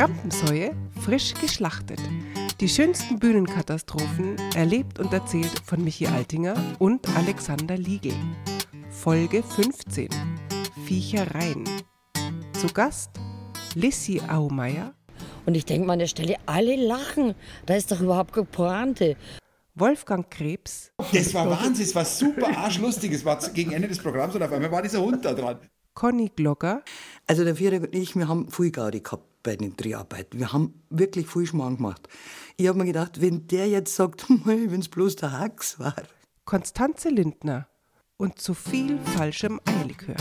Rampensäue frisch geschlachtet. Die schönsten Bühnenkatastrophen erlebt und erzählt von Michi Altinger und Alexander Liegel. Folge 15. Viechereien. Zu Gast Lissy Aumeier. Und ich denke mal an der Stelle, alle lachen. Da ist doch überhaupt keine Pointe. Wolfgang Krebs. Das war Wahnsinn, es war super arschlustig. Es war gegen Ende des Programms und auf einmal war dieser Hund da dran. Conny Glogger. Also der Vierer und ich, wir haben viel Gaudi gehabt bei den Dreharbeiten. Wir haben wirklich viel Schmarrn gemacht. Ich habe mir gedacht, wenn der jetzt sagt, wenn es bloß der Hax war. Konstanze Lindner und zu viel falschem Eierlikör.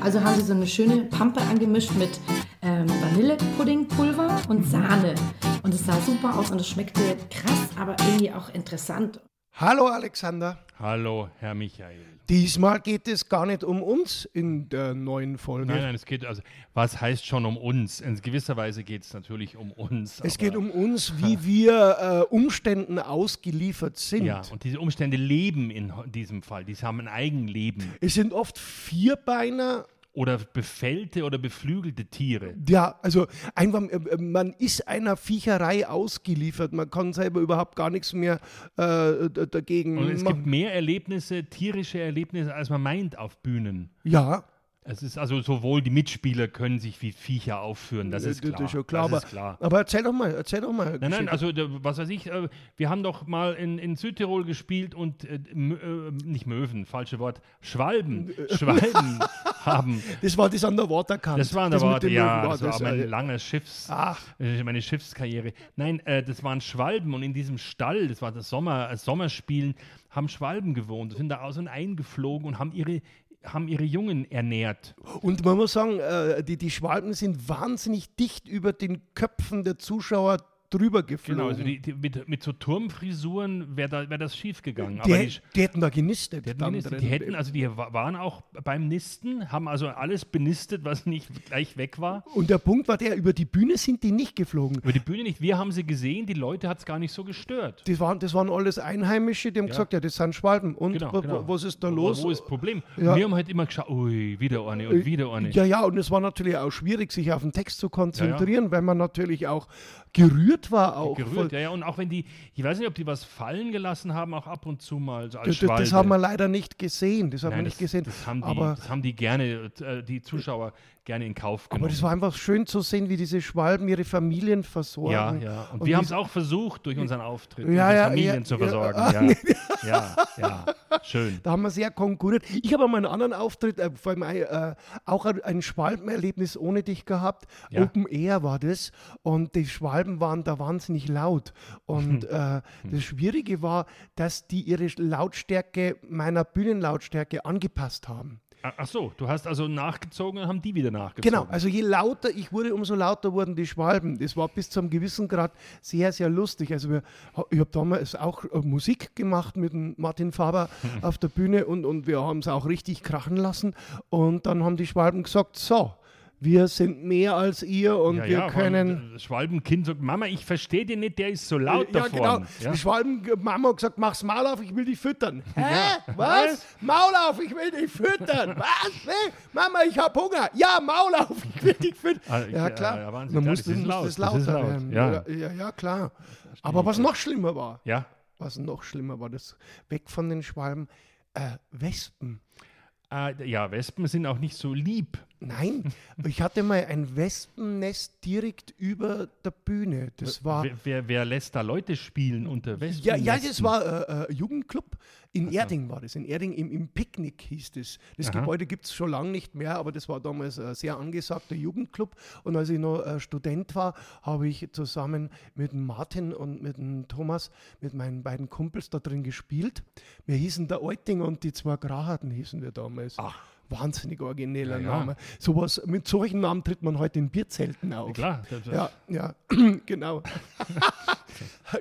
Also haben sie so eine schöne Pampe angemischt mit ähm, Vanillepuddingpulver und Sahne. Und es sah super aus und es schmeckte krass, aber irgendwie auch interessant. Hallo Alexander. Hallo, Herr Michael. Diesmal geht es gar nicht um uns in der neuen Folge. Nein, nein, es geht, also, was heißt schon um uns? In gewisser Weise geht es natürlich um uns. Es geht um uns, wie wir äh, Umständen ausgeliefert sind. Ja, und diese Umstände leben in diesem Fall. Die haben ein Eigenleben. Es sind oft Vierbeiner oder befällte oder beflügelte Tiere. Ja, also einfach, äh, man ist einer Viecherei ausgeliefert. Man kann selber überhaupt gar nichts mehr äh, dagegen Und es machen. gibt mehr Erlebnisse, tierische Erlebnisse, als man meint auf Bühnen. Ja. Es ist also sowohl die Mitspieler können sich wie Viecher aufführen, das ist klar. Das ist klar, das aber, klar. aber erzähl doch mal, erzähl doch mal. Nein, nein, also was weiß ich, äh, wir haben doch mal in, in Südtirol gespielt und äh, äh nicht Möwen, falsche Wort, Schwalben, Schwalben haben. Das war das an der Waterkant. Das war an der Waterkant, ja, das war mein langes Schiffs, Ach. meine Schiffskarriere. Nein, äh, das waren Schwalben und in diesem Stall, das war das Sommer, Sommerspielen, haben Schwalben gewohnt, sind da aus und eingeflogen und haben ihre haben ihre Jungen ernährt. Und man muss sagen, äh, die, die Schwalben sind wahnsinnig dicht über den Köpfen der Zuschauer drüber geflogen. Genau, also die, die, mit, mit so Turmfrisuren wäre da, wär das schief gegangen. Die, die, die, hätten da genistet. Die hätten, genistet. die hätten, also die waren auch beim Nisten, haben also alles benistet, was nicht gleich weg war. Und der Punkt war der, über die Bühne sind die nicht geflogen. Über die Bühne nicht. Wir haben sie gesehen, die Leute hat es gar nicht so gestört. Das waren, das waren alles Einheimische, die haben ja. gesagt, ja, das sind Schwalben. Und genau, genau. was ist da los? Wo ist das Problem? Ja. Wir haben halt immer geschaut, ui, wieder eine und wieder eine. Ja, ja, und es war natürlich auch schwierig, sich auf den Text zu konzentrieren, ja, weil man natürlich auch gerührt war auch. Gerührt, ja, ja. Und auch wenn die, ich weiß nicht, ob die was fallen gelassen haben, auch ab und zu mal. So das, das, haben wir leider nicht gesehen. Das haben Nein, wir nicht gesehen. Das haben, die, aber, das haben die gerne, äh, die Zuschauer gerne in Kauf genommen. Aber das war einfach schön zu sehen, wie diese Schwalben ihre Familien versorgen. Ja, ja. Und, und wir haben es auch versucht, durch unseren Auftritt, ja, ja, Familien ja, zu versorgen. Ja, ja, ja, schön. Da haben wir sehr konkurriert. Ich habe mal einen anderen Auftritt, äh, vor allem äh, auch ein Schwalbenerlebnis ohne dich gehabt. Open Air war das. Und die Schwalben waren da wahnsinnig laut. Und äh, das Schwierige war, dass die ihre Lautstärke meiner Bühnenlautstärke angepasst haben. Ach so, du hast also nachgezogen und haben die wieder nachgezogen. Genau, also je lauter ich wurde, umso lauter wurden die Schwalben. Das war bis zu einem gewissen Grad sehr, sehr lustig. Also wir, ich habe damals auch äh, Musik gemacht mit Martin Faber auf der Bühne und, und wir haben es auch richtig krachen lassen. Und dann haben die Schwalben gesagt, so, wir sind mehr als ihr und ja, wir ja, können. Das Schwalbenkind sagt, Mama, ich verstehe den nicht, der ist so laut ja, da vorne. Genau. Ja? Die Schwalbenmama hat gesagt, mach's Maul auf, ich will dich füttern. Hä? Was? Maul auf, ich will dich füttern. Was? Nee? Mama, ich hab Hunger. Ja, Maul auf, ich will dich füttern. Ah, ja, klar. Ja, Man muss das, laut. das lauter das laut. werden. Ja. Ja, ja, klar. Aber was noch schlimmer war, ja? was noch schlimmer war, das weg von den Schwalben, äh, Wespen. Äh, ja, Wespen sind auch nicht so lieb. Nein, ich hatte mal ein Wespennest direkt über der Bühne. Das war. Wer, wer, wer lässt da Leute spielen unter Wespen? Ja, ja, das war äh, äh, Jugendclub. In also. Erding war das. In Erding im, im Picknick hieß das. Das Aha. Gebäude gibt es schon lange nicht mehr, aber das war damals ein sehr angesagter Jugendclub. Und als ich noch äh, Student war, habe ich zusammen mit Martin und mit dem Thomas, mit meinen beiden Kumpels da drin gespielt. Wir hießen der Euting und die zwei Grahaten hießen wir damals. Ach wahnsinnig origineller ja, Name. Sowas, mit solchen Namen tritt man heute in Bierzelten auf. Ja, klar. ja, ja, genau.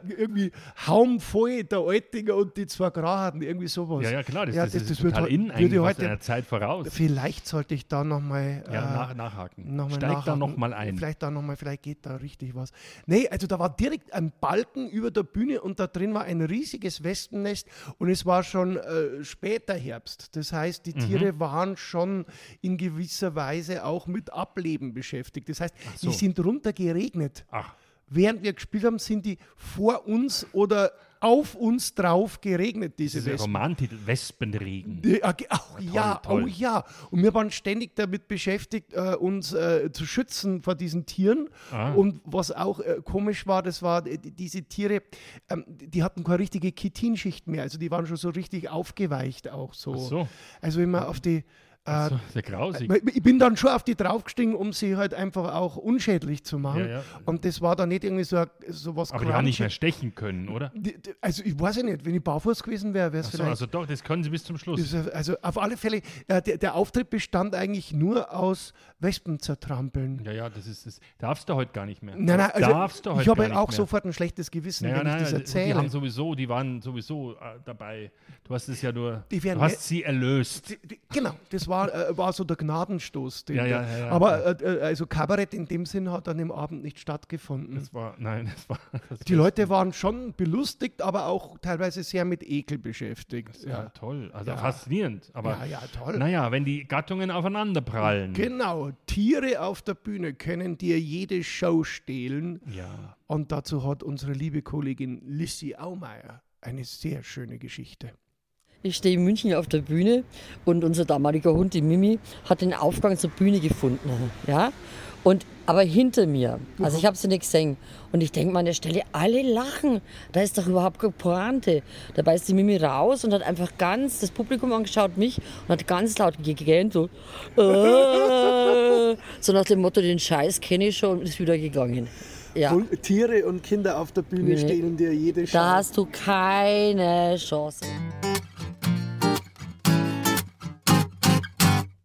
irgendwie haumvoll der Altinger und die zwei Graden, irgendwie sowas. Ja, ja, klar, das, Ja, das, das- ist das total wird- in würde eigentlich, heute- einer Zeit voraus. Vielleicht sollte ich da nochmal Ja, nach, nachhaken. noch mal Steig da nachhaken. nochmal ein. Vielleicht da noch mal, vielleicht geht da richtig was. Nee, also da war direkt ein Balken über der Bühne und da drin war ein riesiges Wespennest und es war schon äh, später Herbst. Das heißt, Mhm. die Tiere waren schon in gewisser Weise auch mit Ableben beschäftigt. Das heißt, so. die sind runter geregnet. Ach, Während wir gespielt haben, sind die vor uns oder auf uns drauf geregnet, diese dieser Wespen. Romantitel Wespenregen. Ja, ge- oh, ja, toll. oh ja. Und wir waren ständig damit beschäftigt, äh, uns äh, zu schützen vor diesen Tieren. Ah. Und was auch äh, komisch war, das war, äh, die- diese Tiere, ähm, die hatten keine richtige Chitinschicht mehr. Also die waren schon so richtig aufgeweicht auch so. Ach so. Also immer auf die. Äh, sehr grausig. ich bin dann schon auf die draufgestiegen, um sie halt einfach auch unschädlich zu machen. Ja, ja. Und das war dann nicht irgendwie so, so was Aber die haben nicht mehr stechen können, oder? Die- die- Also ich weiß ja nicht, wenn ich barfuß gewesen wäre, wäre es so, vielleicht also doch, das können sie bis zum Schluss. Also auf alle Fälle, äh, der, der Auftritt bestand eigentlich nur aus Wespen zertrampeln. Ja, ja, das ist das. Darfst du heute gar nicht mehr. Nein, nein, Das also darfst du heute ich habe auch mehr. sofort ein schlechtes Gewissen, Naja, wenn ich nein, das die erzähle. haben sowieso, die waren sowieso äh, dabei. Du hast es ja nur, Die du hast sie erlöst. Die- die- Genau, das war, äh, war so der Gnadenstoß. Den Ja, ja, ja. Aber äh, äh, also Kabarett in dem Sinn hat an dem Abend nicht stattgefunden. Das war, nein, das war. Die Leute waren schon belustigt, aber auch teilweise sehr mit Ekel beschäftigt. Ja, toll. Also faszinierend. Aber Ja, ja, toll. naja, wenn die Gattungen aufeinander prallen. Genau, Tiere auf der Bühne können dir jede Show stehlen. Ja. Und dazu hat unsere liebe Kollegin Lissy Aumeier eine sehr schöne Geschichte. Ich stehe in München auf der Bühne und unser damaliger Hund, die Mimi, hat den Aufgang zur Bühne gefunden. Ja? Und, aber hinter mir. Also ich habe sie nicht gesehen. Und ich denke mal an der Stelle, alle lachen. Da ist doch überhaupt keine Pointe. Dabei ist die Mimi raus und hat einfach ganz das Publikum angeschaut, mich, und hat ganz laut gegähnt, so, äh, so nach dem Motto, den Scheiß kenne ich schon und ist wieder gegangen. Ja, Und Tiere und Kinder auf der Bühne Nee. stehlen dir jede Chance. da hast du keine Chance.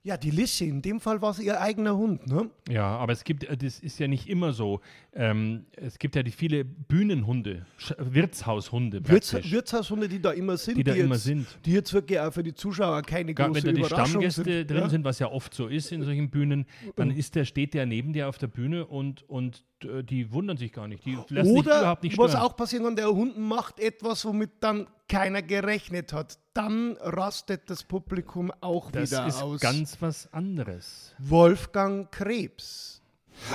Ja, die Lissy, in dem Fall war es ihr eigener Hund, ne? Ja, aber es gibt, äh, das ist ja nicht immer so. Ähm, es gibt ja die viele Bühnenhunde, Sch Wirtshaushunde Wirts. Wirtshaushunde, die da immer sind. Die da immer jetzt, sind. Die jetzt wirklich auch für die Zuschauer keine Gar, große wenn da die Stammgäste sind. drin ja? sind, was ja oft so ist in solchen Bühnen, dann ist der, steht der neben dir auf der Bühne und, und die wundern sich gar nicht. Die lassen sich Oder überhaupt nicht was auch passieren kann, der Hund macht etwas, womit dann keiner gerechnet hat. Dann rastet das Publikum auch das wieder ist aus. ganz was anderes. Wolfgang Krebs.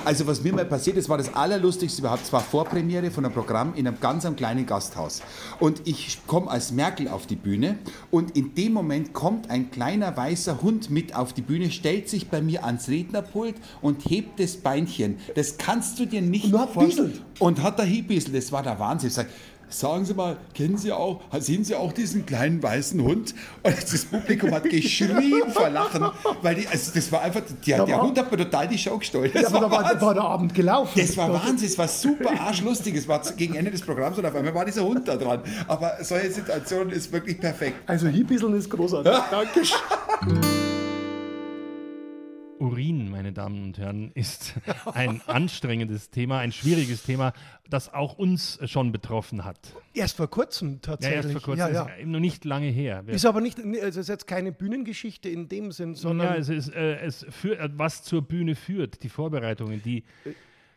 Also was mir mal passiert ist, war das Allerlustigste überhaupt. Es war Vorpremiere von einem Programm in einem ganz einem kleinen Gasthaus. Und ich komme als Merkel auf die Bühne und in dem Moment kommt ein kleiner weißer Hund mit auf die Bühne, stellt sich bei mir ans Rednerpult und hebt das Beinchen. Das kannst du dir nicht vorstellen. Und hat da hiebiselt. Das war der Wahnsinn. Ich sag, Sagen Sie mal, kennen Sie auch, sehen Sie auch diesen kleinen weißen Hund? Und das Publikum hat geschrien vor Lachen, weil die, also das war einfach, der, der war- Hund hat mir total die Show gestohlen. Das Ja, aber da war, da war der Abend gelaufen. Das war Wahnsinn, es war super arschlustig. Es war gegen Ende des Programms und auf einmal war dieser Hund da dran. Aber solche Situation ist wirklich perfekt. Also Hiebiseln ist großartig. Dankeschön. Urin, meine Damen und Herren, ist ein anstrengendes Thema, ein schwieriges Thema, das auch uns schon betroffen hat. Erst vor kurzem Ja, tatsächlich. erst vor kurzem, Ja, ja. ist eben noch nicht lange her. Ist aber nicht, also es ist jetzt keine Bühnengeschichte in dem Sinn, sondern ja, es ist, äh, es führt, äh, was zur Bühne führt, die Vorbereitungen, die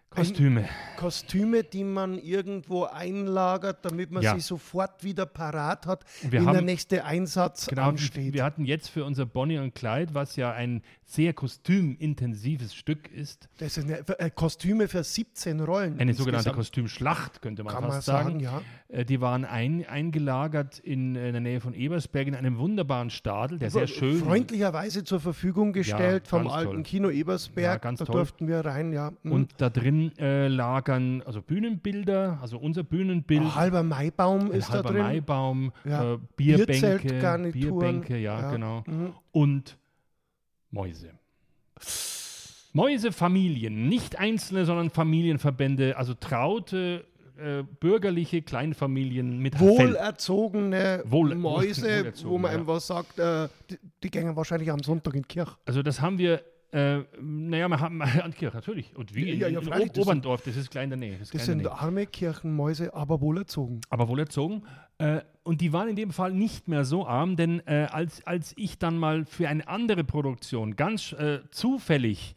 Kostüme. Kostüme, die man irgendwo einlagert, damit man Ja. sie sofort wieder parat hat, Wir wenn der haben- nächste Einsatz Genau, ansteht. wir hatten jetzt für unser Bonnie und Clyde, was ja ein sehr kostümintensives Stück ist, Das ist eine, äh, Kostüme für 17 Rollen. eine sogenannte. Kostümschlacht, könnte man Kann fast man sagen. sagen, ja. Äh, Die waren ein, eingelagert in, äh, der Nähe von Ebersberg in einem wunderbaren Stadel, der sehr schön Freundlicherweise zur Verfügung gestellt vom ganz alten toll. Kino Ebersberg. Ja, ganz da toll. durften wir rein, ja. Mhm. Und da drin äh, lagern also Bühnenbilder, also unser Bühnenbild, Ein halber Maibaum ist da halber drin. Maibaum, Ja. äh, Bierbänke, Bierzeltgarnituren. Bierbänke, ja, Ja. genau. Mhm. Und Mäuse. Mäusefamilien, nicht einzelne, sondern Familienverbände, also traute äh, bürgerliche Kleinfamilien mit. Wohlerzogene Wohl- Mäuse, wohlerzogen, wo man ja. einfach sagt, äh, die, die gehen wahrscheinlich am Sonntag in die Kirche. Also das haben wir Äh, naja, wir haben Antkirch, natürlich. Und wie Ja, ja, in, in Oberndorf, das ist klein in der Nähe. Das, Das sind Nähe. arme Kirchenmäuse, aber wohlerzogen. aber wohl erzogen. Äh, und die waren in dem Fall nicht mehr so arm, denn äh, als, als ich dann mal für eine andere Produktion ganz äh, zufällig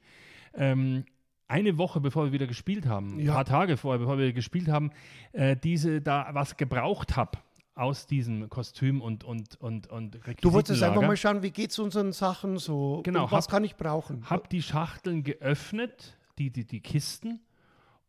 ähm, eine Woche bevor wir wieder gespielt haben, ein Ja. paar Tage vorher, bevor wir gespielt haben, äh, diese da was gebraucht habe aus diesem Kostüm und und und und Du wolltest einfach mal schauen, wie geht es unseren Sachen so? Genau, was hab- kann ich brauchen? habe die Schachteln geöffnet, die, die, die Kisten,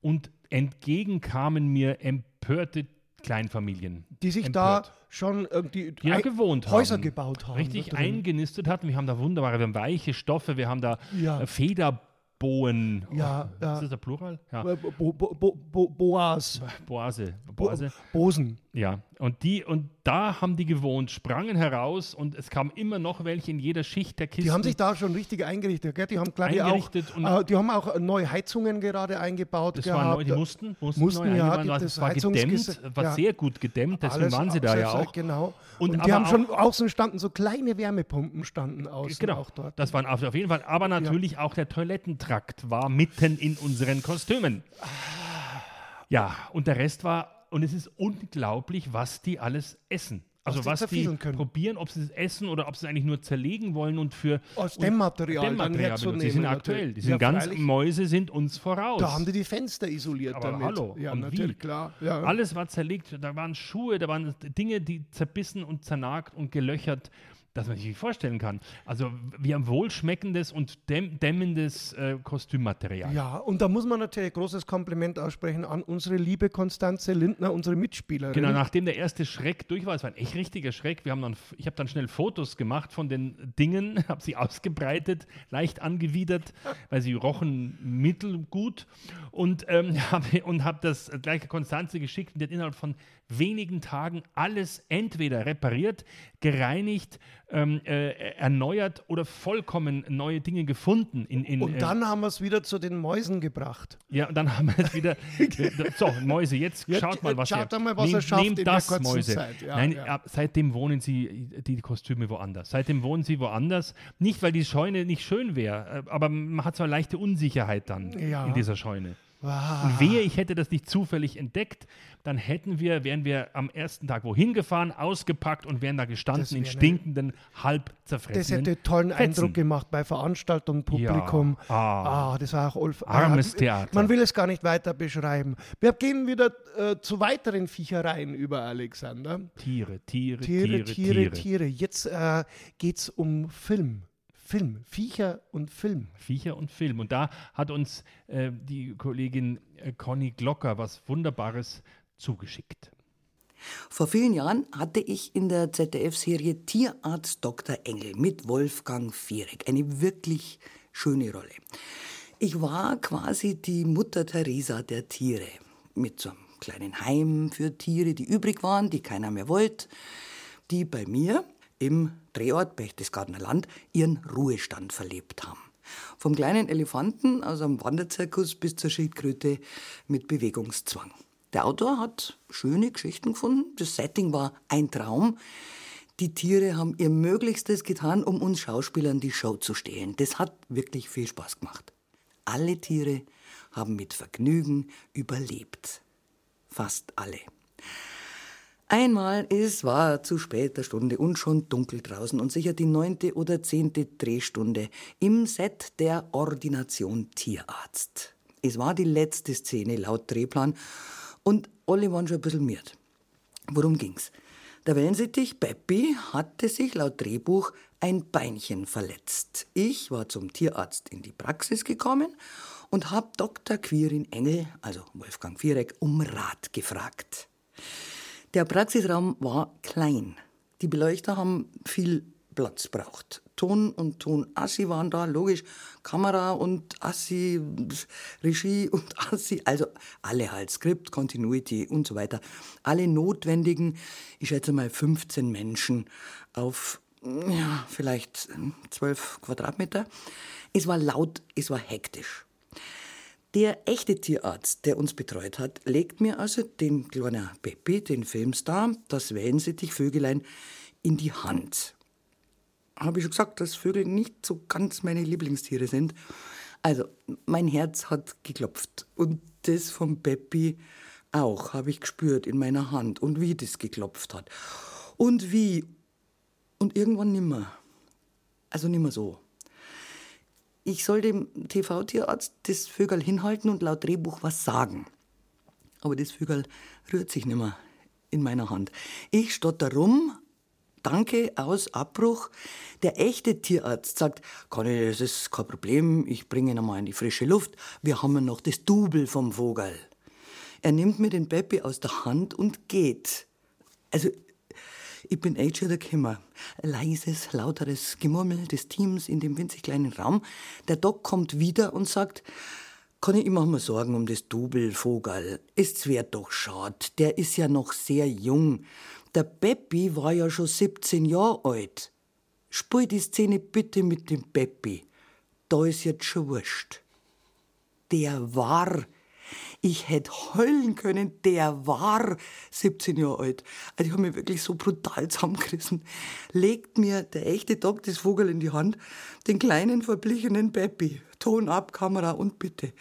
und entgegen kamen mir empörte Kleinfamilien. die sich empört. da schon irgendwie da ein- gewohnt haben. Häuser gebaut haben. Richtig eingenistet hatten. Wir haben da wunderbare, wir haben weiche Stoffe, wir haben da Ja. äh, Federbohen. Ja, oh, ja. Ist das der Plural? Ja. Äh, Bo, Bo, Bo, Bo, Boas. Boase. Bo, Boase. Bosen. Ja, und die und da haben die gewohnt, sprangen heraus und es kamen immer noch welche in jeder Schicht der Kisten. Die haben sich da schon richtig eingerichtet. Gell? Die haben, glaube ich, auch, äh, die haben auch neue Heizungen gerade eingebaut. das gehabt. neu, die mussten, mussten, Mussten, neu ja, die- das es war gedämmt, war ja. sehr gut gedämmt, deswegen Alles waren sie da ja auch. Genau. Und Und, die haben auch- schon außen standen so kleine Wärmepumpen standen außen Genau, auch dort. das waren auf auf jeden Fall. Aber natürlich auch der Toilettentrakt war mitten in unseren Kostümen. Ja, und der Rest war, und es ist unglaublich, was die alles essen. Also die was die können. probieren, ob sie es essen oder ob sie es eigentlich nur zerlegen wollen und für Aus und Dämmmaterial dann Dämmmaterial herzunehmen, benutzen. Die sind aktuell, die Ja, sind ganz, freilich. Mäuse sind uns voraus. Da haben die die Fenster isoliert Aber damit. hallo, ja, und natürlich, wie? klar. Ja. Alles war zerlegt, da waren Schuhe, da waren Dinge, die zerbissen und zernagt und gelöchert, dass man sich vorstellen kann. Also wir haben wohlschmeckendes und dämm dämmendes äh, Kostümmaterial. Ja, und da muss man natürlich großes Kompliment aussprechen an unsere liebe Konstanze Lindner, unsere Mitspielerin. Genau, nachdem der erste Schreck durch war, es war ein echt richtiger Schreck, wir haben dann, ich habe dann schnell Fotos gemacht von den Dingen, habe sie ausgebreitet, leicht angewidert, weil sie rochen mittelgut und ähm, habe und hab das gleich Konstanze geschickt und die hat innerhalb von wenigen Tagen alles entweder repariert, gereinigt, ähm, äh, erneuert oder vollkommen neue Dinge gefunden. In, in, und äh, dann haben wir es wieder zu den Mäusen gebracht. ja, und dann haben wir es wieder. so, Mäuse, jetzt Jetzt- schaut mal, was schaut ihr einmal, was er nehmt, schafft nehmt in der das, kurzen Mäuse. Zeit. Ja, Nein, ja. ab, seitdem wohnen sie die Kostüme woanders. Seitdem wohnen sie woanders. Nicht, weil die Scheune nicht schön wäre, aber man hat so eine leichte Unsicherheit dann Ja. in dieser Scheune. Ah. Und wehe, ich hätte das nicht zufällig entdeckt, dann hätten wir, wären wir am ersten Tag wohin gefahren, ausgepackt und wären da gestanden Das in stinkenden, halb Das zerfressenen hätte tollen Fetzen. Eindruck gemacht bei Veranstaltungen, Publikum. Ja. Ah. Ah, das war auch Ulf. Armes ah, Theater. Man will es gar nicht weiter beschreiben. Wir gehen wieder äh, zu weiteren Viechereien über, Alexander. Tiere, Tiere, Tiere, Tiere, Tiere, Tiere. Jetzt äh, geht es um Film. Film. Viecher und Film. Viecher und Film. Und da hat uns äh, die Kollegin äh, Conny Glocker was Wunderbares zugeschickt. Vor vielen Jahren hatte ich in der ZDF-Serie Tierarzt Dr. Engel mit Wolfgang Viereck eine wirklich schöne Rolle. Ich war quasi die Mutter Teresa der Tiere mit so einem kleinen Heim für Tiere, die übrig waren, die keiner mehr wollte, die bei mir im Drehort Berchtesgadener Land ihren Ruhestand verlebt haben. Vom kleinen Elefanten aus einem Wanderzirkus bis zur Schildkröte mit Bewegungszwang. Der Autor hat schöne Geschichten gefunden. Das Setting war ein Traum. Die Tiere haben ihr Möglichstes getan, um uns Schauspielern die Show zu stehlen. Das hat wirklich viel Spaß gemacht. Alle Tiere haben mit Vergnügen überlebt. Fast alle. Einmal, es war zu später Stunde und schon dunkel draußen und sicher die neunte oder zehnte Drehstunde im Set der Ordination Tierarzt. Es war die letzte Szene laut Drehplan und alle waren schon ein bisschen miert. Worum ging's? Der Wellensittich Beppi hatte sich laut Drehbuch ein Beinchen verletzt. Ich war zum Tierarzt in die Praxis gekommen und hab Dr. Quirin Engel, also Wolfgang Viereck, um Rat gefragt. Der Praxisraum war klein. Die Beleuchter haben viel Platz braucht. Ton und Tonassi waren da, logisch. Kamera und Assi, Regie und Assi, also alle halt, Skript, Continuity und so weiter. Alle notwendigen, ich schätze mal 15 Menschen auf, ja, vielleicht 12 Quadratmeter. Es war laut, es war hektisch. Der echte Tierarzt, der uns betreut hat, legt mir also den kleinen Peppi, den Filmstar, das Wellensittichvögelein, in die Hand. habe ich schon gesagt, dass Vögel nicht so ganz meine Lieblingstiere sind. Also, mein Herz hat geklopft. Und das von Peppi auch, habe ich gespürt in meiner Hand. Und wie das geklopft hat. Und wie. Und irgendwann nimmer. Also nimmer so. Ich soll dem TV-Tierarzt das Vögel hinhalten und laut Drehbuch was sagen. Aber das Vögel rührt sich nimmer in meiner Hand. Ich stotter rum, Danke aus Abbruch. Der echte Tierarzt sagt, Conny, das ist kein Problem, ich bringe ihn einmal in die frische Luft. Wir haben noch das Double vom Vogel. Er nimmt mir den Peppi aus der Hand und geht. Also, ich bin schon der Kimmer. Leises, lauteres Gemurmel des Teams in dem winzig kleinen Raum. Der Doc kommt wieder und sagt, Conny, ich mach mir Sorgen um das Double Vogel. Es wär doch schad. Der ist ja noch sehr jung. Der Peppi war ja schon 17 Jahre alt. Spiel die Szene bitte mit dem Peppi. Da ist jetzt schon wurscht. Der war, ich hätte heulen können, der war 17 Jahre alt. Also ich habe mich wirklich so brutal zusammengerissen. Legt mir der echte Doc das Vogel in die Hand, den kleinen verblichenen Peppi. Ton ab, Kamera und bitte.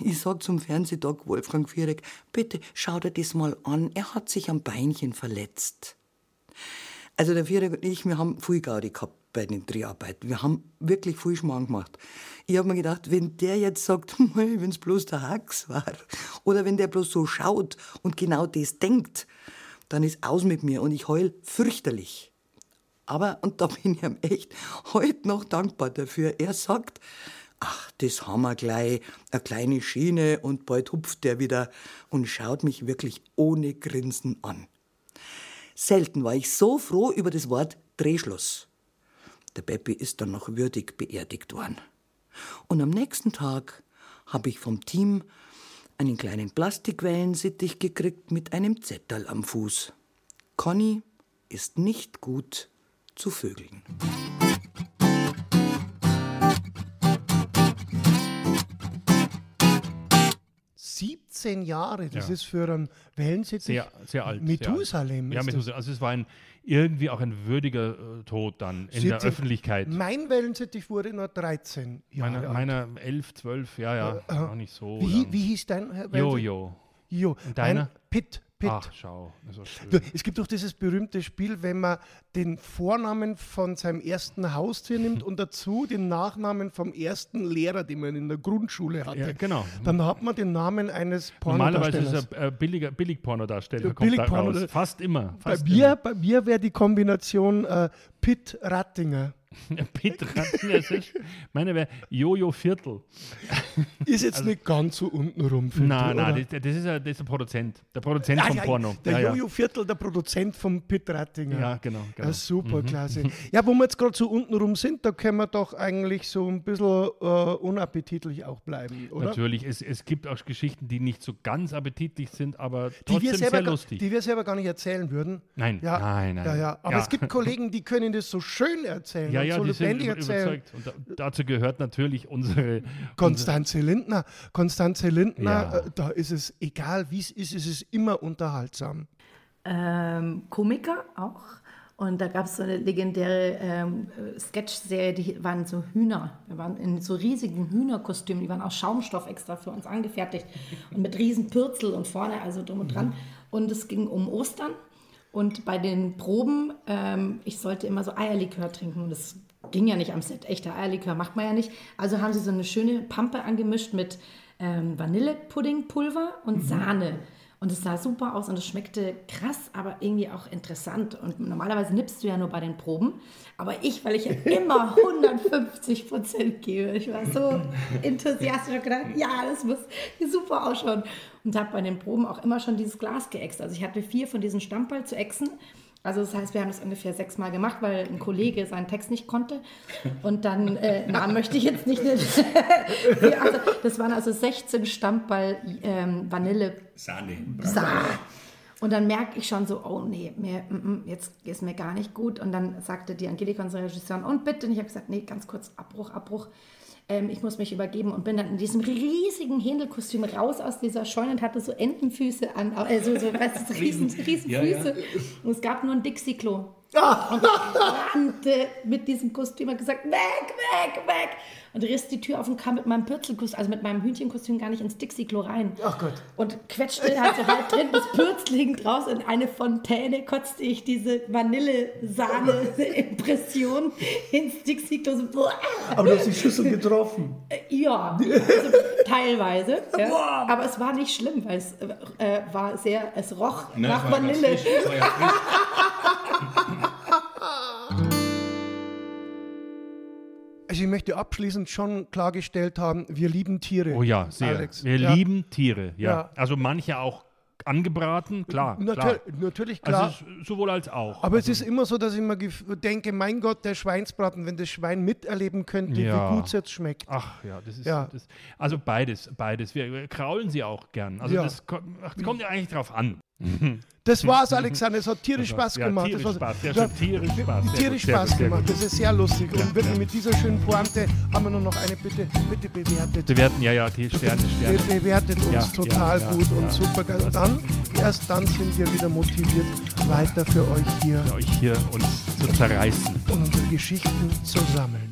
Ich sag zum Fernsehtag Wolfgang Viereck, bitte schau dir das mal an, er hat sich am Beinchen verletzt. Also der Viereck und ich, wir haben viel Gaudi gehabt bei den Dreharbeiten. Wir haben wirklich viel Schmarrn gemacht. Ich habe mir gedacht, wenn der jetzt sagt, wenn es bloß der Hax war, oder wenn der bloß so schaut und genau das denkt, dann ist aus mit mir und ich heul fürchterlich. Aber, und da bin ich ihm echt heute noch dankbar dafür, er sagt, ach, das haben wir gleich, eine kleine Schiene und bald hupft der wieder und schaut mich wirklich ohne Grinsen an. Selten war ich so froh über das Wort Drehschluss. Der Peppi ist dann noch würdig beerdigt worden. Und am nächsten Tag habe ich vom Team einen kleinen Plastikwellensittich gekriegt mit einem Zettel am Fuß. Conny ist nicht gut zu Vögeln. 17 Jahre, das ja. ist für einen Wellensittich sehr, sehr alt. Methusalem. Ja, Methusalem. Also es war ein, irgendwie auch ein würdiger äh, Tod dann in der Öffentlichkeit. Mein Wellensittich wurde nur 13 Jahre meiner, alt. Meiner 11, 12, ja, ja, äh, äh, auch nicht so. Wie, wie hieß dein Wellensittich? Jojo. Jo. Und deiner? Pitt. Pitt. Ach, schau. Es gibt doch dieses berühmte Spiel, wenn man den Vornamen von seinem ersten Haustier nimmt und dazu den Nachnamen vom ersten Lehrer, den man in der Grundschule hatte. Ja, genau. Dann hat man den Namen eines Pornodarstellers. Normalerweise ist er äh, billiger, Billig-Pornodarsteller. Billig Porno Fast immer. Fast bei, mir, bei mir wäre die Kombination äh, Pitt Rattinger. Petra, meine wäre Jojo Viertel. Ist jetzt also, nicht ganz so untenrum. Nein, nein, das, das, ist ein, das ist ein Produzent. Der Produzent ah, vom ja, Porno. Der ja, Jojo Viertel, der Produzent vom Pitt Rattinger. Ja, genau. genau. Ah, super, mhm. klasse. Ja, wo wir jetzt gerade so untenrum sind, da können wir doch eigentlich so ein bisschen äh, unappetitlich auch bleiben, oder? Natürlich, es, es gibt auch Geschichten, die nicht so ganz appetitlich sind, aber trotzdem sehr lustig. Die wir selber gar nicht erzählen würden. Nein, ja, nein, nein. Ja, ja. Aber es gibt Kollegen, die können das so schön erzählen. Ja, ja, so die sind überzeugt. Und da, dazu gehört natürlich unsere Konstanze Lindner. Konstanze Lindner, ja. äh, da ist es egal, wie es ist, ist es immer unterhaltsam. Ähm, Komiker auch. Und da gab es so eine legendäre ähm, Sketch-Serie, die waren so Hühner. Wir waren in so riesigen Hühnerkostümen, die waren aus Schaumstoff extra für uns angefertigt und mit riesen Pürzel und vorne, also drum und dran. Mhm. Und es ging um Ostern. Und bei den Proben, ähm, ich sollte immer so Eierlikör trinken. Und das ging ja nicht am Set. Echter Eierlikör macht man ja nicht. Also haben sie so eine schöne Pampe angemischt mit ähm, Vanillepuddingpulver und mhm. Sahne. Und es sah super aus und es schmeckte krass, aber irgendwie auch interessant. Und normalerweise nippst du ja nur bei den Proben. Aber ich, weil ich ja immer 150 Prozent gebe, ich war so enthusiastisch und gedacht, ja, das muss super ausschauen. Und habe bei den Proben auch immer schon dieses Glas geäxt. Also ich hatte vier von diesen Stammball zu ächzen also das heißt, wir haben das ungefähr sechsmal gemacht, weil ein Kollege seinen Text nicht konnte. Und dann, äh, Namen möchte ich jetzt nicht. also, das waren also 16 Stammball ähm, Vanille. Sahne. Sahne. Und dann merke ich schon so, oh nee, mir, mm, mm, jetzt ist mir gar nicht gut. Und dann sagte die Angelika, unsere Regisseurin, und bitte. Und ich habe gesagt, nee, ganz kurz, Abbruch, Abbruch ähm, ich muss mich übergeben und bin dann in diesem riesigen Händelkostüm raus aus dieser Scheune und hatte so Entenfüße an, also so, du, riesen, riesen ja, Füße. Ja. Und es gab nur ein Dixie-Klo. Und ich rannte mit diesem Kostüm und gesagt, weg, weg, weg. Und riss die Tür auf und kam mit meinem Pürzelkostüm, also mit meinem Hühnchenkostüm gar nicht ins Dixie-Klo rein. Ach Gott. Und quetschte halt so halb drin, das Pürzel hing draus. In eine Fontäne kotzte ich diese Vanillesahne-Impression ins Dixie-Klo. So. Aber du hast die Schüssel getroffen. Ja, also teilweise. Ja. Aber es war nicht schlimm, weil es äh, war sehr, es roch Ne, nach Vanille. Also ich möchte abschließend schon klargestellt haben, wir lieben Tiere. Oh ja, sehr. Alex. Wir Ja. lieben Tiere, ja. Ja. Also manche auch angebraten, klar. Natür klar. Natürlich klar. Also sowohl als auch. aber also, es ist immer so, dass ich mir denke, mein Gott, der Schweinsbraten, wenn das Schwein miterleben könnte, Ja. wie gut es jetzt schmeckt. Ach ja, das ist Ja. Das, also beides, beides. Wir, wir kraulen sie auch gern. Also Ja. das, kommt, ach, das kommt ja eigentlich drauf an. Das war's, Alexander. Es hat tierisch. Spaß Ja, gemacht. tierisch das Spaß. Tierisch Spaß. Sehr Tierisch gut, sehr Spaß gut, sehr gemacht. gut. Das ist sehr lustig. Und wirklich mit dieser schönen Pointe haben wir nur noch eine Bitte. Bitte bewertet. Bewerten, ja, ja, die Sterne, Sterne. Be bewertet uns Ja, total ja, ja, gut und ja. super. Und dann, erst dann sind wir wieder motiviert, weiter für euch hier Für euch hier uns zu zerreißen. unsere Geschichten zu sammeln.